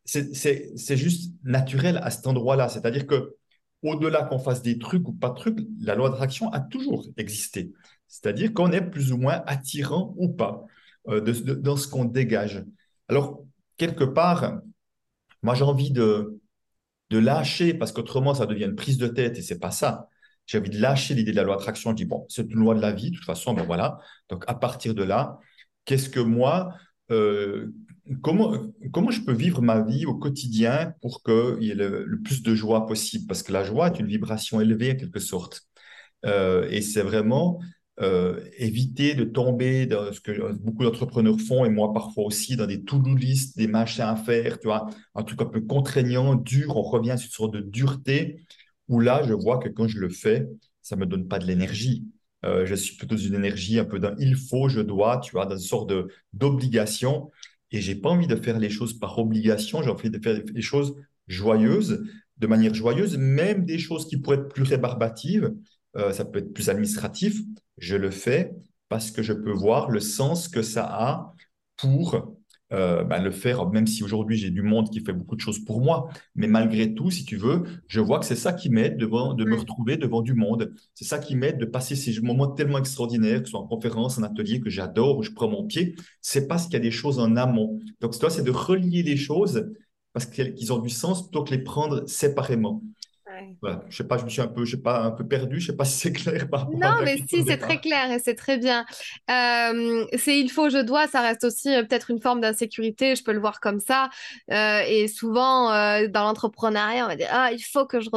c'est juste naturel à cet endroit-là. C'est-à-dire que au-delà qu'on fasse des trucs ou pas de trucs, la loi d'attraction a toujours existé. C'est-à-dire qu'on est plus ou moins attirant ou pas euh, dans ce qu'on dégage. Alors, quelque part, moi, j'ai envie de, de lâcher parce qu'autrement, ça devient une prise de tête et c'est pas ça. J'ai envie de lâcher l'idée de la loi d'attraction. Je dis, bon, c'est une loi de la vie, de toute façon, ben voilà. Donc, à partir de là, qu'est-ce que moi, euh, comment, comment je peux vivre ma vie au quotidien pour qu'il y ait le, plus de joie possible? Parce que la joie est une vibration élevée en quelque sorte. Euh, et c'est vraiment euh, éviter de tomber dans ce que beaucoup d'entrepreneurs font, et moi parfois aussi, dans des to-do list, des machins à faire, tu vois, un truc un peu contraignant, dur, on revient sur une sorte de dureté, où là, je vois que quand je le fais, ça me donne pas de l'énergie. Euh, je suis plutôt dans une énergie un peu d'un il faut, je dois, tu vois, dans une sorte d'obligation. Et j'ai pas envie de faire les choses par obligation, j'ai envie de faire les choses joyeuses, de manière joyeuse, même des choses qui pourraient être plus rébarbatives, euh, ça peut être plus administratif, je le fais parce que je peux voir le sens que ça a pour euh, ben, le faire, même si aujourd'hui j'ai du monde qui fait beaucoup de choses pour moi, mais malgré tout, si tu veux, je vois que c'est ça qui m'aide devant, de me Mm. retrouver devant du monde. C'est ça qui m'aide de passer ces moments tellement extraordinaires, que ce soit en conférence, en atelier, que j'adore, où je prends mon pied. C'est parce qu'il y a des choses en amont. Donc, toi, c'est de relier les choses parce qu'elles- qu'ils ont du sens plutôt que les prendre séparément. Ouais. Voilà. Je sais pas, je me suis un peu, je sais pas, un peu perdu. Je sais pas si c'est clair par Non, mais si, c'est très clair et c'est très bien. Euh, c'est il faut, je dois, ça reste aussi euh, peut-être une forme d'insécurité, je peux le voir comme ça. Euh, et souvent, dans l'entrepreneuriat, on va dire, ah, il faut que je,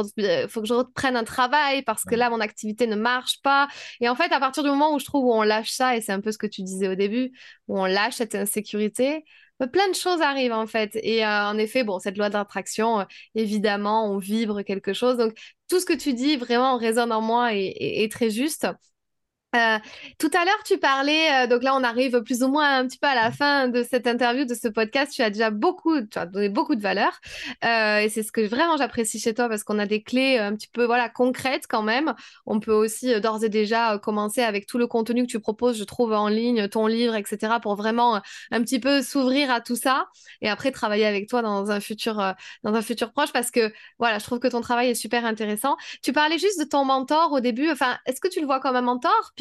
faut que je reprenne un travail parce que Ouais. là, mon activité ne marche pas. Et en fait, à partir du moment où je trouve où on lâche ça, et c'est un peu ce que tu disais au début, où on lâche cette insécurité, plein de choses arrivent en fait. Et euh, en effet, bon, cette loi d'attraction, euh, évidemment, on vibre quelque chose. Donc, tout ce que tu dis vraiment résonne en moi et- est très juste. Euh, tout à l'heure, tu parlais, euh, donc là, on arrive plus ou moins un petit peu à la fin de cette interview, de ce podcast. Tu as déjà beaucoup, tu as donné beaucoup de valeur. Euh, et c'est ce que vraiment j'apprécie chez toi parce qu'on a des clés un petit peu voilà, concrètes quand même. On peut aussi d'ores et déjà commencer avec tout le contenu que tu proposes, je trouve, en ligne, ton livre, etc., pour vraiment un petit peu s'ouvrir à tout ça et après travailler avec toi dans un futur, dans un futur proche parce que voilà, je trouve que ton travail est super intéressant. Tu parlais juste de ton mentor au début. Enfin, est-ce que tu le vois comme un mentor?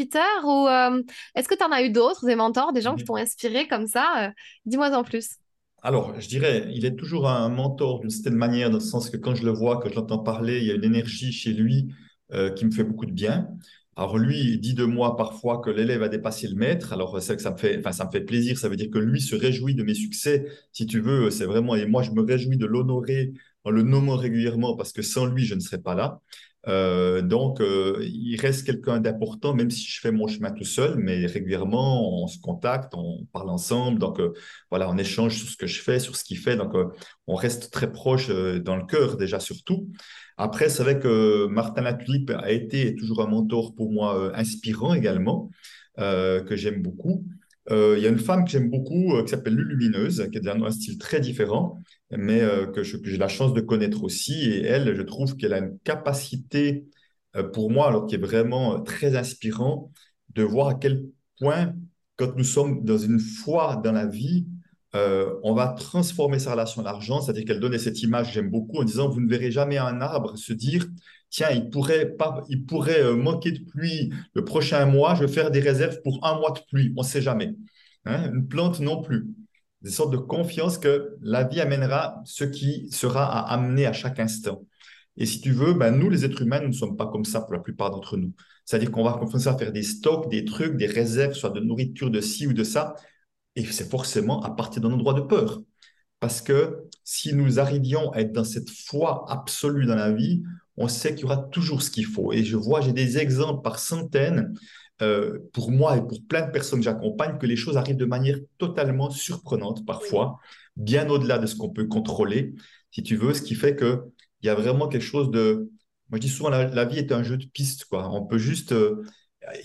Ou euh, est-ce que tu en as eu d'autres, des mentors, des gens qui t'ont inspiré comme ça euh, Dis-moi en plus. Alors, je dirais, il est toujours un mentor d'une certaine manière, dans le sens que quand je le vois, quand je l'entends parler, il y a une énergie chez lui euh, qui me fait beaucoup de bien. Alors lui, il dit de moi parfois que l'élève a dépassé le maître. Alors c'est que ça me fait, enfin ça me fait plaisir. Ça veut dire que lui se réjouit de mes succès. Si tu veux, c'est vraiment et moi je me réjouis de l'honorer en le nommant régulièrement parce que sans lui je ne serais pas là. Euh, donc, euh, il reste quelqu'un d'important, même si je fais mon chemin tout seul, mais régulièrement, on se contacte, on parle ensemble. Donc, euh, voilà, on échange sur ce que je fais, sur ce qu'il fait. Donc, on reste très proche dans le cœur, déjà, surtout. Après, c'est vrai que Martin Latulipe a été et toujours un mentor pour moi inspirant également, que j'aime beaucoup. Il y a une femme que j'aime beaucoup qui s'appelle Lulumineuse, qui est un style très différent mais euh, que j'ai la chance de connaître aussi. Et elle, je trouve qu'elle a une capacité, euh, pour moi, alors qui est vraiment euh, très inspirant, de voir à quel point, quand nous sommes dans une foi dans la vie, on va transformer sa relation à l'argent, c'est-à-dire qu'elle donnait cette image, j'aime beaucoup, en disant, vous ne verrez jamais un arbre se dire, tiens, il pourrait, pas, il pourrait manquer de pluie le prochain mois, je vais faire des réserves pour un mois de pluie, on ne sait jamais. Hein, une plante non plus des sortes de confiance que la vie amènera ce qui sera à amener à chaque instant. Et si tu veux, ben nous, les êtres humains, nous ne sommes pas comme ça pour la plupart d'entre nous. C'est-à-dire qu'on va commencer à faire des stocks, des trucs, des réserves, soit de nourriture, de ci ou de ça. Et c'est forcément à partir d'un endroit de peur. Parce que si nous arrivions à être dans cette foi absolue dans la vie, on sait qu'il y aura toujours ce qu'il faut. Et je vois, j'ai des exemples par centaines euh, pour moi et pour plein de personnes que j'accompagne, que les choses arrivent de manière totalement surprenante parfois, bien au-delà de ce qu'on peut contrôler, si tu veux, ce qui fait qu'il y a vraiment quelque chose de... Moi, je dis souvent, la, vie est un jeu de pistes. Quoi. On peut juste euh,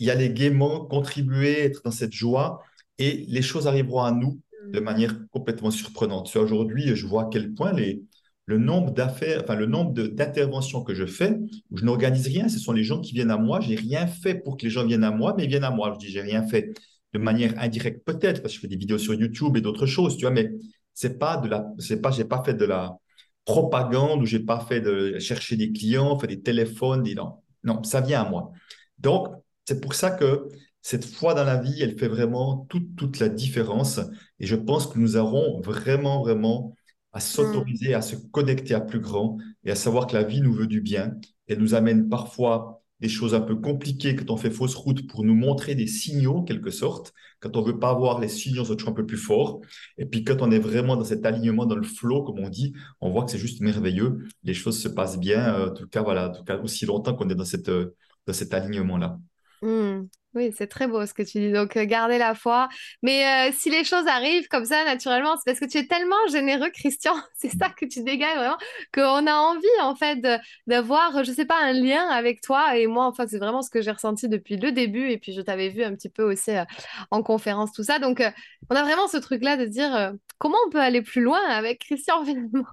y aller gaiement, contribuer, être dans cette joie, et les choses arriveront à nous de mm. manière complètement surprenante. Aujourd'hui, je vois à quel point les, le nombre d'affaires, enfin le nombre d'interventions que je fais, où je n'organise rien, ce sont les gens qui viennent à moi. J'ai rien fait pour que les gens viennent à moi, mais ils viennent à moi. Je dis, j'ai rien fait de manière indirecte, peut-être, parce que je fais des vidéos sur YouTube et d'autres choses, tu vois, mais c'est pas de la, c'est pas, j'ai pas fait de la propagande ou j'ai pas fait de chercher des clients, des téléphones, des non, non, ça vient à moi. Donc, c'est pour ça que cette foi dans la vie, elle fait vraiment toute, toute la différence. Et je pense que nous aurons vraiment, vraiment à s'autoriser à se connecter à plus grand et à savoir que la vie nous veut du bien et nous amène parfois des choses un peu compliquées quand on fait fausse route pour nous montrer des signaux, quelque sorte, quand on veut pas avoir les signaux, on un peu plus fort. Et puis quand on est vraiment dans cet alignement, dans le flow, comme on dit, on voit que c'est juste merveilleux. Les choses se passent bien. Euh, en tout cas, voilà, en tout cas, aussi longtemps qu'on est dans, cette, euh, dans cet alignement-là. Mmh. Oui, c'est très beau ce que tu dis. Donc, euh, garder la foi. Mais euh, si les choses arrivent comme ça, naturellement, c'est parce que tu es tellement généreux, Christian. C'est ça que tu dégages vraiment, qu'on a envie, en fait, d'avoir, je sais pas, un lien avec toi. Et moi, en fait, c'est vraiment ce que j'ai ressenti depuis le début. Et puis, je t'avais vu un petit peu aussi euh, en conférence, tout ça. Donc, on a vraiment ce truc-là de dire comment on peut aller plus loin avec Christian, finalement?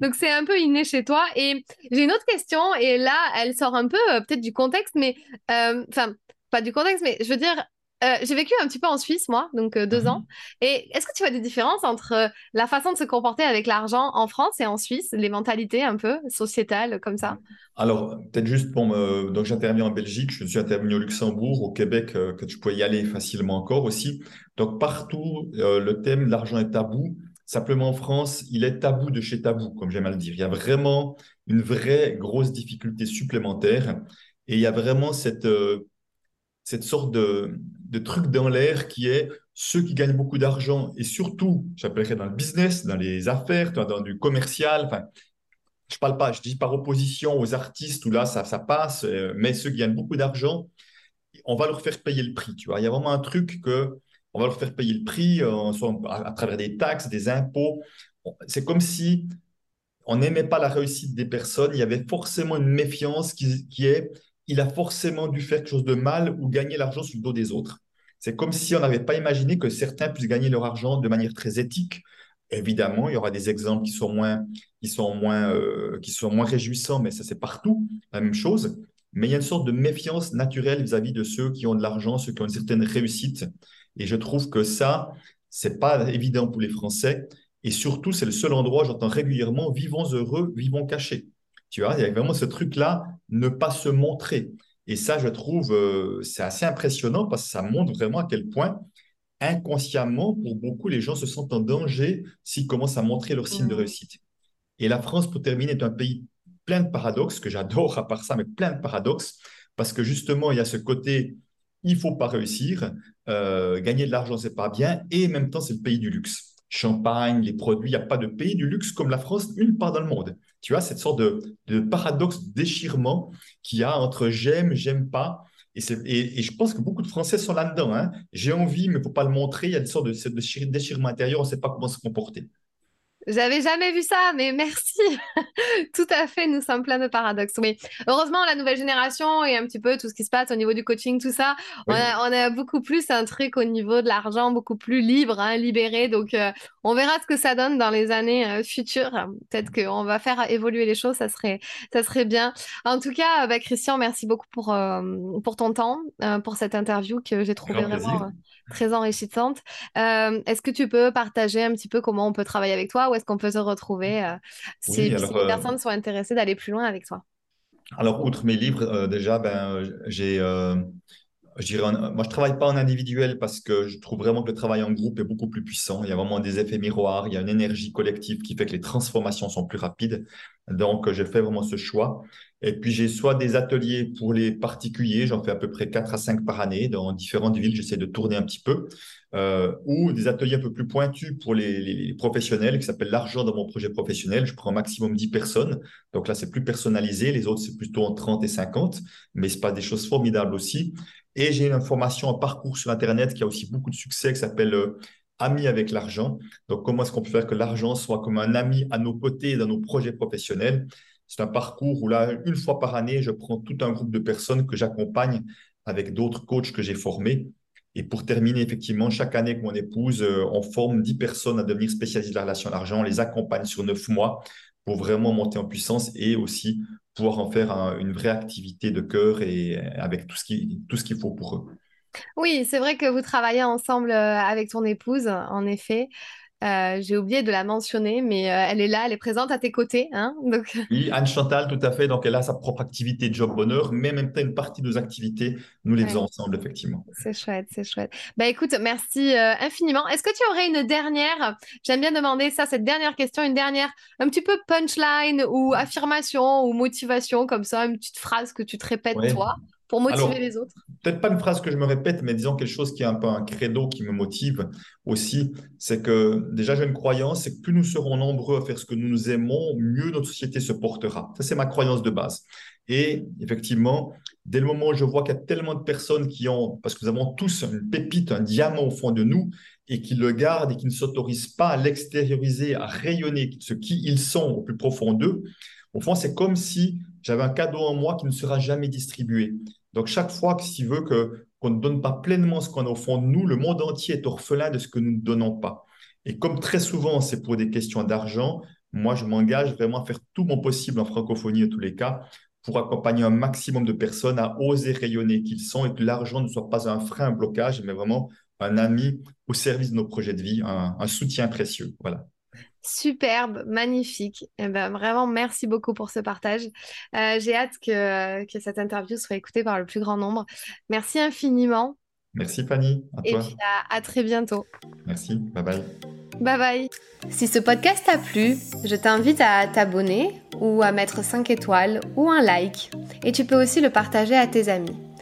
Donc, c'est un peu inné chez toi. Et j'ai une autre question. Et là, elle sort un peu peut-être du contexte, mais enfin pas du contexte, mais je veux dire, euh, j'ai vécu un petit peu en Suisse, moi, donc euh, deux mhm. ans. Et est-ce que tu vois des différences entre euh, la façon de se comporter avec l'argent en France et en Suisse, les mentalités un peu sociétales comme ça? Alors, peut-être juste pour me... Donc, j'interviens en Belgique, je suis intervenu au Luxembourg, au Québec, que tu pouvais y aller facilement encore aussi. Donc, partout, le thème de l'argent est tabou. Simplement en France, il est tabou de chez tabou, comme j'aime à le dire. Il y a vraiment une vraie grosse difficulté supplémentaire. Et il y a vraiment cette cette sorte de, truc dans l'air qui est ceux qui gagnent beaucoup d'argent et surtout, j'appellerais dans le business, dans les affaires, dans du commercial, enfin, je parle pas, je dis par opposition aux artistes où là ça, ça passe, euh, mais ceux qui gagnent beaucoup d'argent, on va leur faire payer le prix, tu vois. Il y a vraiment un truc que on va leur faire payer le prix euh, à, travers des taxes, des impôts. C'est comme si on n'aimait pas la réussite des personnes, il y avait forcément une méfiance qui, qui est il a forcément dû faire quelque chose de mal ou gagner l'argent sur le dos des autres. C'est comme si on n'avait pas imaginé que certains puissent gagner leur argent de manière très éthique. Évidemment, il y aura des exemples qui sont moins, qui sont moins, euh, qui sont moins réjouissants, mais ça c'est partout la même chose. Mais il y a une sorte de méfiance naturelle vis-à-vis de ceux qui ont de l'argent, ceux qui ont une certaine réussite. Et je trouve que ça, c'est pas évident pour les Français. Et surtout, c'est le seul endroit, j'entends régulièrement, vivons heureux, vivons cachés. Tu vois, il y a vraiment ce truc-là, ne pas se montrer. Et ça, je trouve, euh, c'est assez impressionnant parce que ça montre vraiment à quel point, inconsciemment, pour beaucoup, les gens se sentent en danger s'ils commencent à montrer leurs signes de réussite. Et la France, pour terminer, est un pays plein de paradoxes, que j'adore à part ça, mais plein de paradoxes, parce que justement, il y a ce côté, il faut pas réussir, euh, gagner de l'argent, c'est pas bien, et en même temps, c'est le pays du luxe. Champagne, les produits, il n'y a pas de pays du luxe comme la France, une part dans le monde. Tu vois, cette sorte de, paradoxe déchirement qu'il y a entre j'aime, j'aime pas. Et, et, je pense que beaucoup de Français sont là-dedans. Hein. J'ai envie, mais il ne faut pas le montrer. Il y a une sorte de, de déchirement intérieur, on ne sait pas comment se comporter. J'avais jamais vu ça, mais merci. tout à fait, nous sommes pleins de paradoxes. Mais heureusement, la nouvelle génération et un petit peu tout ce qui se passe au niveau du coaching, tout ça, on, a, beaucoup plus un truc au niveau de l'argent, beaucoup plus libre, hein, libéré. Donc, euh, on verra ce que ça donne dans les années euh, futures. Peut-être qu'on va faire évoluer les choses, ça serait, ça serait bien. En tout cas, bah, Christian, merci beaucoup pour, euh, pour ton temps, pour cette interview que j'ai trouvée vraiment très enrichissante. Est-ce que tu peux partager un petit peu comment on peut travailler avec toi? Est-ce qu'on peut se retrouver euh, si, les euh, personnes sont intéressées d'aller plus loin avec toi? Alors, outre mes livres, euh, déjà, ben, j'ai je dirais, moi, je travaille pas en individuel parce que je trouve vraiment que le travail en groupe est beaucoup plus puissant. Il y a vraiment des effets miroirs, il y a une énergie collective qui fait que les transformations sont plus rapides. Donc, j'ai fait vraiment ce choix. Et puis, j'ai soit des ateliers pour les particuliers, j'en fais à peu près 4 à 5 par année dans différentes villes, j'essaie de tourner un petit peu, euh, ou des ateliers un peu plus pointus pour les, professionnels, qui s'appellent l'argent dans mon projet professionnel. Je prends au maximum 10 personnes, donc là, c'est plus personnalisé, les autres, c'est plutôt en 30 et 50, mais c'est pas des choses formidables aussi. Et j'ai une formation en parcours sur Internet qui a aussi beaucoup de succès, qui s'appelle euh, Amis avec l'argent. Donc, comment est-ce qu'on peut faire que l'argent soit comme un ami à nos côtés dans nos projets professionnels? C'est un parcours où là, une fois par année, je prends tout un groupe de personnes que j'accompagne avec d'autres coachs que j'ai formés. Et pour terminer, effectivement, chaque année que mon épouse, euh, on forme 10 personnes à devenir spécialistes de la relation à l'argent. On les accompagne sur 9 mois pour vraiment monter en puissance et aussi pouvoir en faire une vraie activité de cœur et euh, avec tout ce qu'il faut pour eux. Oui, c'est vrai que vous travaillez ensemble euh, avec ton épouse, en effet. Euh, j'ai oublié de la mentionner, mais euh, elle est là, elle est présente à tes côtés. Hein Donc... Oui, Anne Chantal, tout à fait. Donc, elle a sa propre activité Job Bonheur, mais même temps, une partie de nos activités, nous les faisons ensemble, effectivement. C'est chouette, c'est chouette. Bah écoute, merci euh, infiniment. Est-ce que tu aurais une dernière, j'aime bien demander ça, cette dernière question, une dernière, un petit peu punchline ou affirmation ou motivation, comme ça, une petite phrase que tu te répètes toi? Pour motiver les autres Peut-être pas une phrase que je me répète, mais disons quelque chose qui est un peu un credo qui me motive aussi. C'est que déjà, j'ai une croyance, c'est que plus nous serons nombreux à faire ce que nous nous aimons, mieux notre société se portera. Ça, c'est ma croyance de base. Et effectivement, dès le moment où je vois qu'il y a tellement de personnes qui ont, parce que nous avons tous une pépite, un diamant au fond de nous, et qui le gardent et qui ne s'autorisent pas à l'extérioriser, à rayonner ce qui ils sont au plus profond d'eux, au fond, c'est comme si j'avais un cadeau en moi qui ne sera jamais distribué. Donc, chaque fois que s'il veut que, qu'on ne donne pas pleinement ce qu'on a au fond de nous, le monde entier est orphelin de ce que nous ne donnons pas. Et comme très souvent, c'est pour des questions d'argent, moi, je m'engage vraiment à faire tout mon possible en francophonie, en tous les cas, pour accompagner un maximum de personnes à oser rayonner qu'ils sont et que l'argent ne soit pas un frein, un blocage, mais vraiment un ami au service de nos projets de vie, un, un soutien précieux. Voilà. Superbe, magnifique. Eh ben, vraiment, merci beaucoup pour ce partage. Euh, j'ai hâte que, que, cette interview soit écoutée par le plus grand nombre. Merci infiniment. Merci Fanny. Et puis à, à très bientôt. Merci. Bye bye. Bye bye. Si ce podcast t'a plu, je t'invite à t'abonner ou à mettre 5 étoiles ou un like. Et tu peux aussi le partager à tes amis.